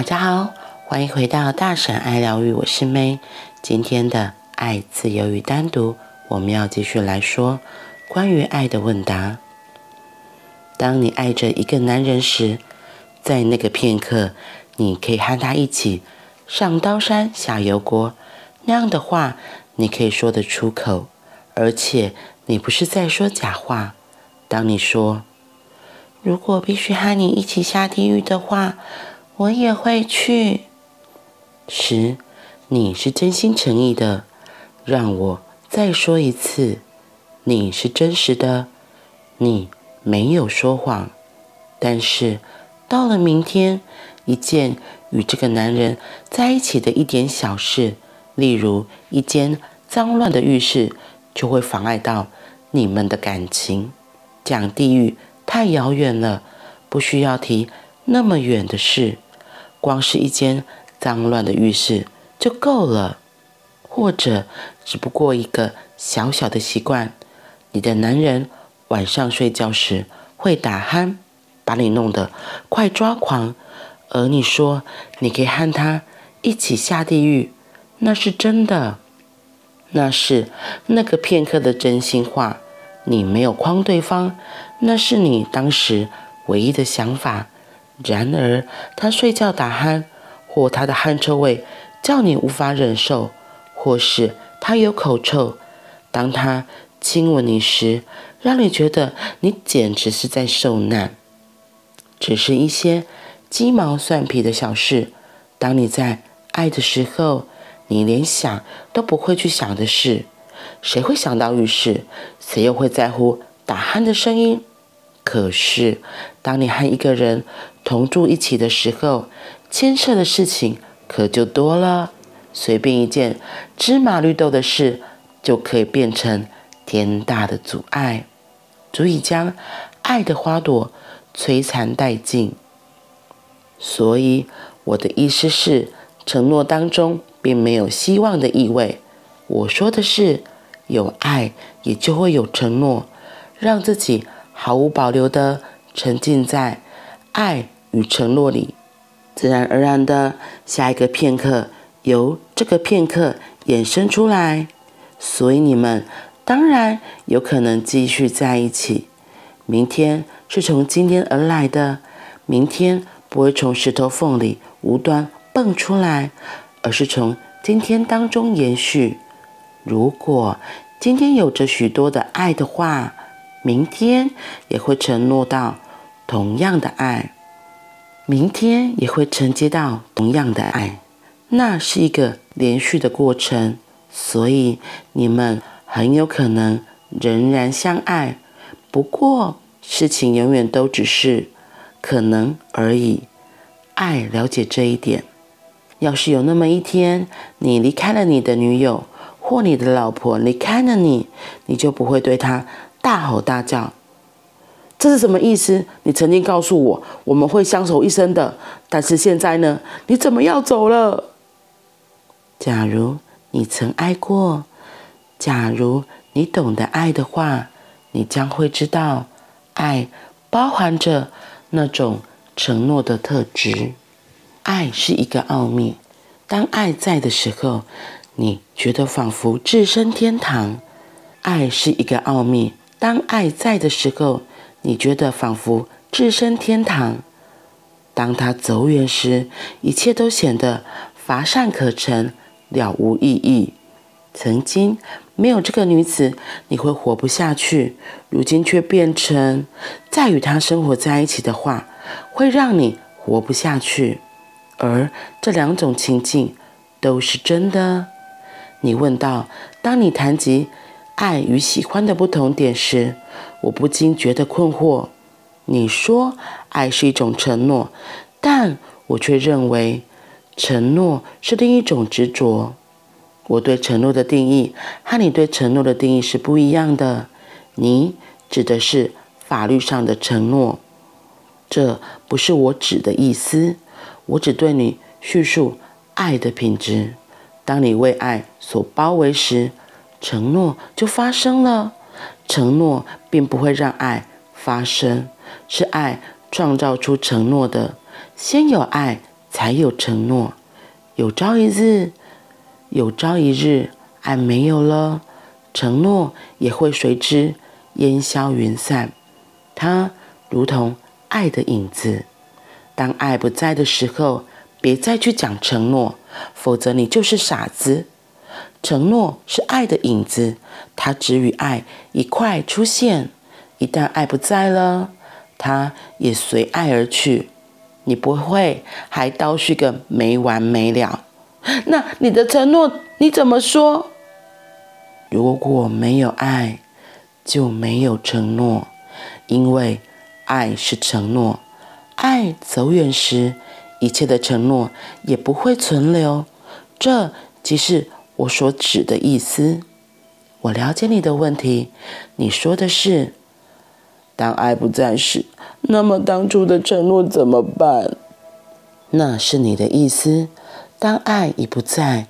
大家好，欢迎回到大婶爱疗愈，我是 May。今天的爱、自由与单独，我们要继续来说关于爱的问答。当你爱着一个男人时，在那个片刻，你可以和他一起上刀山下油锅，那样的话，你可以说得出口，而且你不是在说假话。当你说，如果必须和你一起下地狱的话，我也会去。十，你是真心诚意的。让我再说一次，你是真实的，你没有说谎。但是到了明天，一件与这个男人在一起的一点小事，例如一间脏乱的浴室，就会妨碍到你们的感情。讲地狱太遥远了，不需要提那么远的事。光是一间脏乱的浴室就够了，或者只不过一个小小的习惯。你的男人晚上睡觉时会打鼾，把你弄得快抓狂，而你说你可以和他一起下地狱，那是真的，那是那个片刻的真心话。你没有诓对方，那是你当时唯一的想法。然而，他睡觉打鼾，或他的汗臭味叫你无法忍受，或是他有口臭。当他亲吻你时，让你觉得你简直是在受难。只是一些鸡毛蒜皮的小事。当你在爱的时候，你连想都不会去想的事。谁会想到浴室？谁又会在乎打鼾的声音？可是，当你和一个人同住一起的时候，牵涉的事情可就多了。随便一件芝麻绿豆的事，就可以变成天大的阻碍，足以将爱的花朵摧残殆尽。所以，我的意思是，承诺当中并没有希望的意味。我说的是，有爱也就会有承诺，让自己。毫无保留地沉浸在爱与承诺里，自然而然的下一个片刻由这个片刻衍生出来，所以你们当然有可能继续在一起。明天是从今天而来的，明天不会从石头缝里无端蹦出来，而是从今天当中延续。如果今天有着许多的爱的话，明天也会承诺到同样的爱，明天也会承接到同样的爱，那是一个连续的过程，所以你们很有可能仍然相爱。不过事情永远都只是可能而已。爱了解这一点。要是有那么一天，你离开了你的女友，或你的老婆离开了你，你就不会对她。大吼大叫，这是什么意思？你曾经告诉我我们会相守一生的，但是现在呢？你怎么要走了？假如你曾爱过，假如你懂得爱的话，你将会知道，爱包含着那种承诺的特质。爱是一个奥秘，当爱在的时候，你觉得仿佛置身天堂。爱是一个奥秘。当爱在的时候，你觉得仿佛置身天堂；当他走远时，一切都显得乏善可陈、了无意义。曾经没有这个女子，你会活不下去；如今却变成再与她生活在一起的话，会让你活不下去。而这两种情境都是真的。你问道：当你谈及……爱与喜欢的不同点时，我不禁觉得困惑。你说爱是一种承诺，但我却认为承诺是另一种执着。我对承诺的定义和你对承诺的定义是不一样的。你指的是法律上的承诺，这不是我指的意思。我只对你叙述爱的品质。当你为爱所包围时，承诺就发生了，承诺并不会让爱发生，是爱创造出承诺的。先有爱，才有承诺。有朝一日，有朝一日，爱没有了，承诺也会随之烟消云散。它如同爱的影子。当爱不在的时候，别再去讲承诺，否则你就是傻子。承诺是爱的影子，它只与爱一块出现。一旦爱不在了，它也随爱而去。你不会还倒叙个没完没了？那你的承诺你怎么说？如果没有爱，就没有承诺，因为爱是承诺。爱走远时，一切的承诺也不会存留。这即是我所指的意思。我了解你的问题。你说的是，当爱不在时，那么当初的承诺怎么办？那是你的意思。当爱已不在，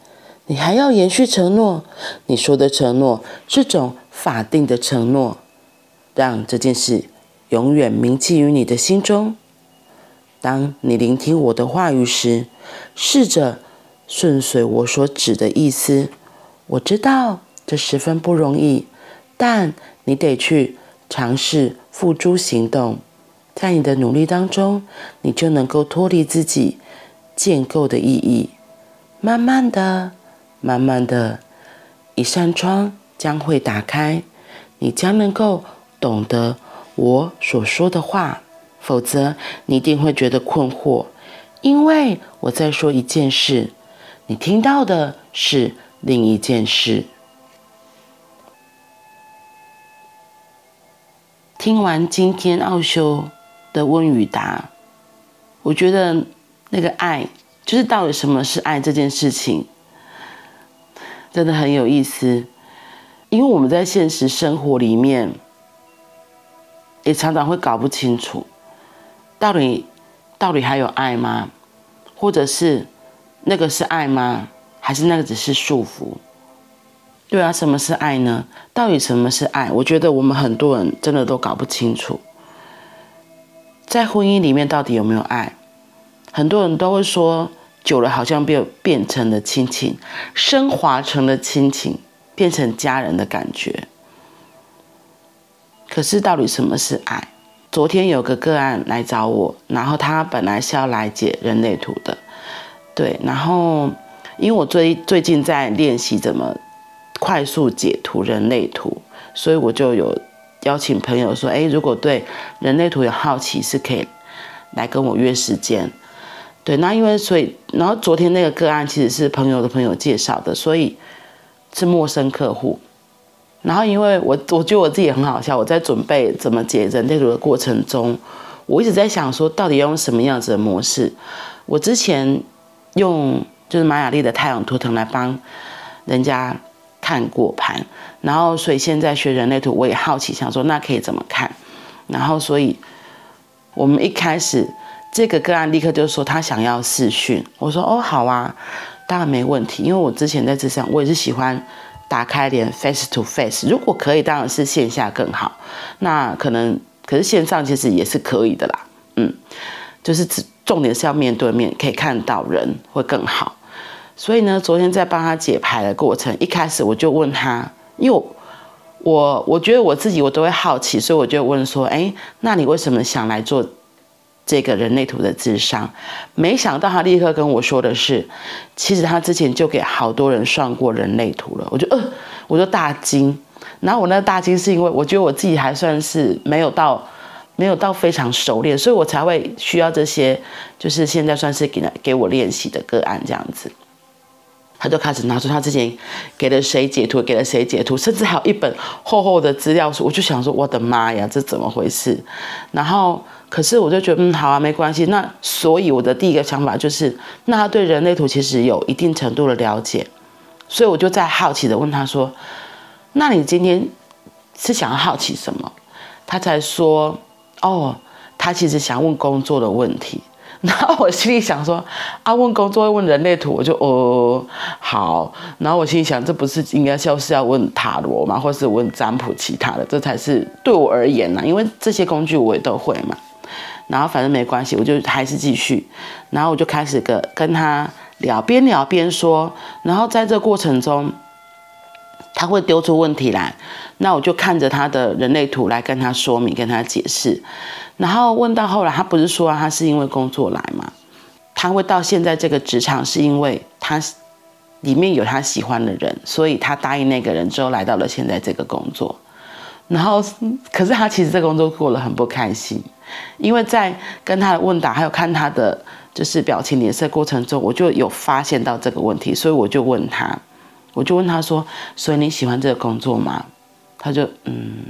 你还要延续承诺？你说的承诺是种法定的承诺，让这件事永远铭记于你的心中。当你聆听我的话语时，试着顺随我所指的意思。我知道这十分不容易，但你得去尝试付诸行动。在你的努力当中，你就能够脱离自己建构的意义。慢慢的，慢慢的，一扇窗将会打开，你将能够懂得我所说的话。否则，你一定会觉得困惑，因为我在说一件事，你听到的是另一件事。听完今天奥修的问与答，我觉得那个爱，就是到底什么是爱这件事情，真的很有意思，因为我们在现实生活里面，也常常会搞不清楚。到底，到底还有爱吗？或者是那个是爱吗？还是那个只是束缚？对啊，什么是爱呢？到底什么是爱？我觉得我们很多人真的都搞不清楚。在婚姻里面到底有没有爱？很多人都会说，久了好像变变成了亲情，升华成了亲情，变成家人的感觉。可是到底什么是爱？昨天有个个案来找我，然后他本来是要来解人类图的，对，然后因为我最最近在练习怎么快速解图人类图，所以我就有邀请朋友说，诶，如果对人类图有好奇，是可以来跟我约时间。对，那因为所以，然后昨天那个个案其实是朋友的朋友介绍的，所以是陌生客户。然后，因为我我觉得我自己很好笑。我在准备怎么解人类图的过程中，我一直在想说，到底要用什么样子的模式？我之前用就是马雅历的太阳图腾来帮人家看果盘，然后所以现在学人类图，我也好奇想说，那可以怎么看？然后所以我们一开始这个个案立刻就说他想要视讯，我说哦好啊，当然没问题，因为我之前在这上我也是喜欢。打开脸，face to face，如果可以，当然是线下更好。那可能，可是线上其实也是可以的啦。嗯，就是只重点是要面对面，可以看到人会更好。所以呢，昨天在帮他解牌的过程，一开始我就问他，因为我我，觉得我自己我都会好奇，所以我就问说，哎，那你为什么想来做？这个人类图的智商，没想到他立刻跟我说的是，其实他之前就给好多人算过人类图了。我就呃，我就大惊。然后我那大惊是因为我觉得我自己还算是没有到，没有到非常熟练，所以我才会需要这些，就是现在算是给给我练习的个案这样子。他就开始拿出他之前给了谁解图，给了谁解图，甚至还有一本厚厚的资料书。我就想说，我的妈呀，这怎么回事？然后。可是我就觉得，嗯，好啊，没关系。那所以我的第一个想法就是，那他对人类图其实有一定程度的了解，所以我就在好奇的问他说：“那你今天是想要好奇什么？”他才说：“哦，他其实想问工作的问题。”然后我心里想说：“啊，问工作会问人类图，我就哦好。”然后我心里想，这不是应该就是要问塔罗吗？或是问占卜其他的？这才是对我而言呢，因为这些工具我也都会嘛。然后反正没关系，我就还是继续，然后我就开始跟跟他聊，边聊边说，然后在这过程中，他会丢出问题来，那我就看着他的人类图来跟他说明，跟他解释，然后问到后来，他不是说他是因为工作来吗？他会到现在这个职场，是因为他里面有他喜欢的人，所以他答应那个人之后来到了现在这个工作，然后可是他其实这个工作过得很不开心。因为在跟他的问答，还有看他的就是表情脸色过程中，我就有发现到这个问题，所以我就问他，我就问他说：“所以你喜欢这个工作吗？”他就嗯，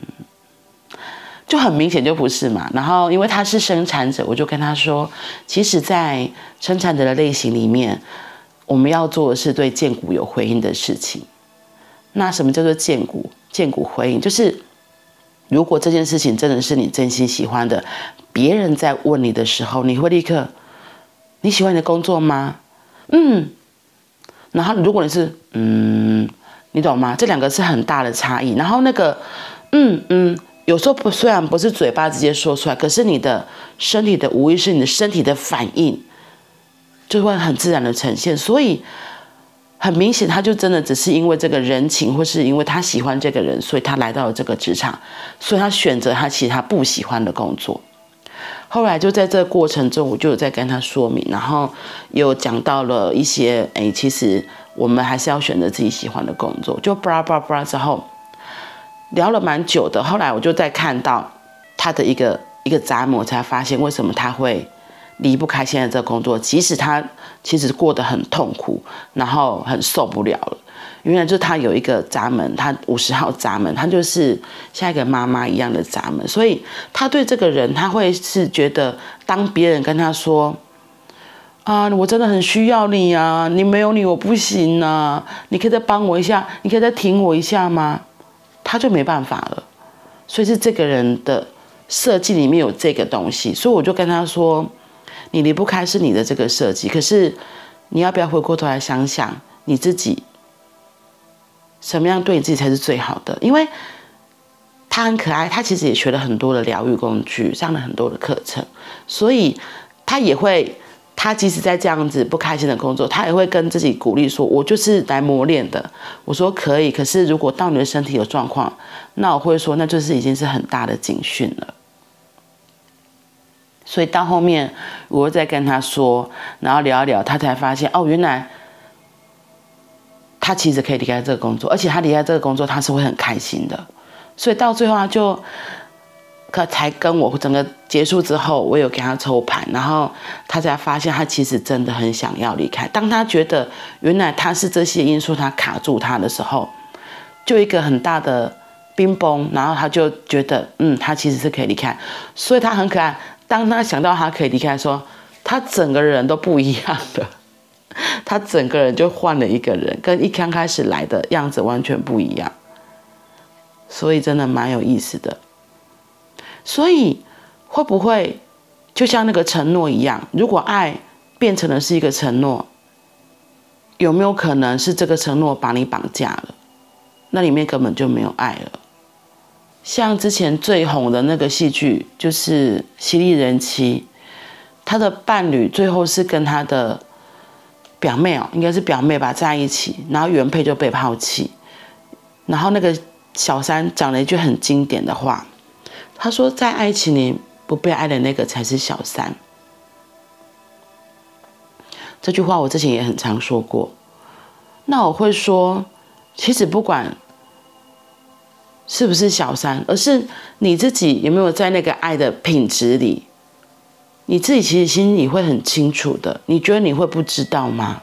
就很明显就不是嘛。然后因为他是生产者，我就跟他说：“其实，在生产者的类型里面，我们要做的是对荐骨有回应的事情。那什么叫做荐骨？荐骨回应就是。”如果这件事情真的是你真心喜欢的，别人在问你的时候，你会立刻，你喜欢你的工作吗？嗯。然后如果你是嗯，你懂吗？这两个是很大的差异。然后那个嗯嗯，有时候不虽然不是嘴巴直接说出来，可是你的身体的无意识，你的身体的反应就会很自然的呈现。所以。很明显，他就真的只是因为这个人情，或是因为他喜欢这个人，所以他来到了这个职场，所以他选择他其实他不喜欢的工作。后来就在这过程中，我就有在跟他说明，然后有讲到了一些，哎，其实我们还是要选择自己喜欢的工作。就布拉布拉布拉之后，聊了蛮久的。后来我就在看到他的一个一个杂模，才发现为什么他会。离不开现在这工作，即使他其实过得很痛苦，然后很受不了了。原来就他有一个闸门，他五十号闸门，他就是像一个妈妈一样的闸门。所以他对这个人，他会是觉得，当别人跟他说：“啊，我真的很需要你啊，你没有你我不行啊，你可以再帮我一下，你可以再挺我一下吗？”他就没办法了。所以是这个人的设计里面有这个东西，所以我就跟他说。你离不开是你的这个设计，可是你要不要回过头来想想你自己，什么样对你自己才是最好的？因为他很可爱，他其实也学了很多的疗愈工具，上了很多的课程，所以他也会，他即使在这样子不开心的工作，他也会跟自己鼓励说：“我就是来磨练的。”我说可以，可是如果到你的身体有状况，那我会说，那就是已经是很大的警讯了。所以到后面，我再跟他说，然后聊一聊，他才发现哦，原来他其实可以离开这个工作，而且他离开这个工作，他是会很开心的。所以到最后，他就可才跟我整个结束之后，我有给他抽盘，然后他才发现他其实真的很想要离开。当他觉得原来他是这些因素他卡住他的时候，就一个很大的冰崩，然后他就觉得嗯，他其实是可以离开，所以他很可爱。当他想到他可以离开，说他整个人都不一样了，他整个人就换了一个人，跟一刚开始来的样子完全不一样，所以真的蛮有意思的。所以会不会就像那个承诺一样？如果爱变成了是一个承诺，有没有可能是这个承诺把你绑架了？那里面根本就没有爱了。像之前最红的那个戏剧，就是《犀利人妻》，他的伴侣最后是跟他的表妹哦，应该是表妹吧，在一起，然后原配就被抛弃，然后那个小三讲了一句很经典的话，他说：“在爱情里不被爱的那个才是小三。”这句话我之前也很常说过。那我会说，其实不管。是不是小三？而是你自己有没有在那个爱的品质里？你自己其实心里会很清楚的。你觉得你会不知道吗？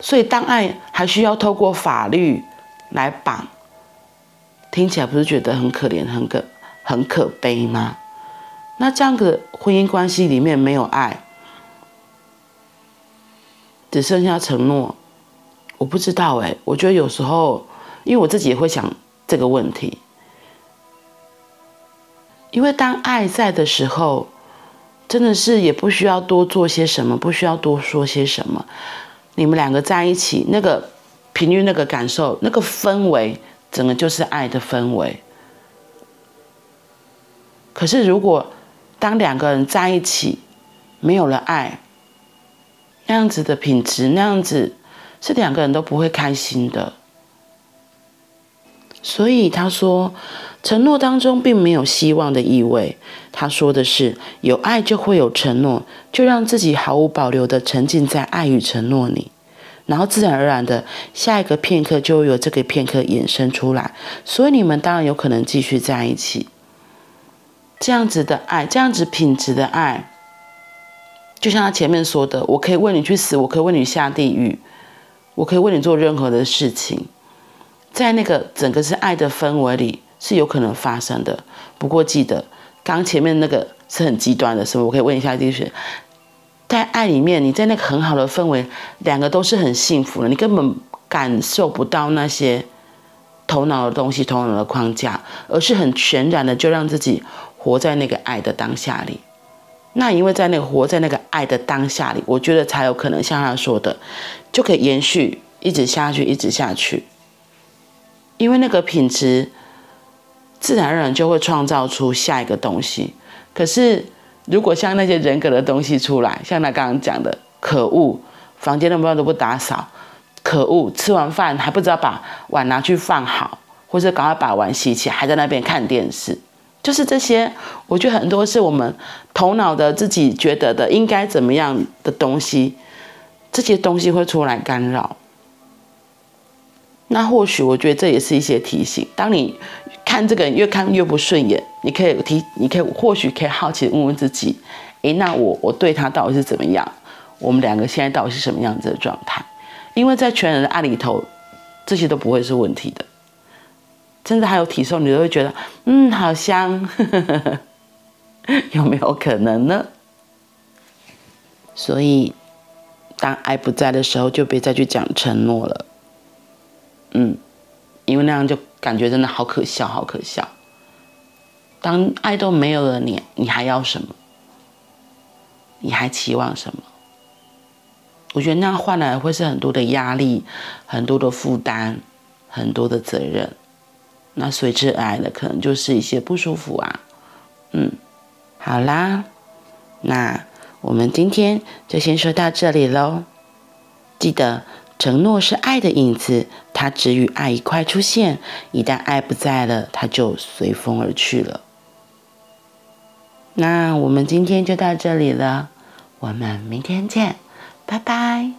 所以，当爱还需要透过法律来绑，听起来不是觉得很可怜、很可很可悲吗？那这样的婚姻关系里面没有爱，只剩下承诺，我不知道哎。我觉得有时候。因为我自己也会想这个问题，因为当爱在的时候，真的是也不需要多做些什么，不需要多说些什么。你们两个在一起，那个频率、那个感受、那个氛围，整个就是爱的氛围。可是如果当两个人在一起没有了爱，那样子的品质，那样子是两个人都不会开心的。所以他说，承诺当中并没有希望的意味。他说的是，有爱就会有承诺，就让自己毫无保留的沉浸在爱与承诺里，然后自然而然的下一个片刻就会有这个片刻衍生出来。所以你们当然有可能继续在一起。这样子的爱，这样子品质的爱，就像他前面说的，我可以为你去死，我可以为你下地狱，我可以为你做任何的事情。在那个整个是爱的氛围里是有可能发生的，不过记得刚前面那个是很极端的，是不？我可以问一下弟兄，在爱里面，你在那个很好的氛围，两个都是很幸福的，你根本感受不到那些头脑的东西、头脑的框架，而是很全然的就让自己活在那个爱的当下里。那因为在那个活在那个爱的当下里，我觉得才有可能像他说的，就可以延续一直下去，一直下去。因为那个品质，自然而然就会创造出下一个东西。可是，如果像那些人格的东西出来，像他刚刚讲的，可恶，房间的门都不打扫，可恶，吃完饭还不知道把碗拿去放好，或者赶快把碗洗起来，还在那边看电视，就是这些。我觉得很多是我们头脑的自己觉得的应该怎么样的东西，这些东西会出来干扰。那或许我觉得这也是一些提醒。当你看这个人越看越不顺眼，你可以提，你可以或许可以好奇问问自己：诶，那我我对他到底是怎么样？我们两个现在到底是什么样子的状态？因为在全人的爱里头，这些都不会是问题的。甚至还有体受，你都会觉得嗯，好香，有没有可能呢？所以，当爱不在的时候，就别再去讲承诺了。嗯，因为那样就感觉真的好可笑，好可笑。当爱都没有了你，你还要什么？你还期望什么？我觉得那样换来会是很多的压力，很多的负担，很多的责任。那随之而来的可能就是一些不舒服啊。嗯，好啦，那我们今天就先说到这里喽。记得。承诺是爱的影子，他只与爱一块出现。一旦爱不在了，他就随风而去了。那我们今天就到这里了，我们明天见，拜拜。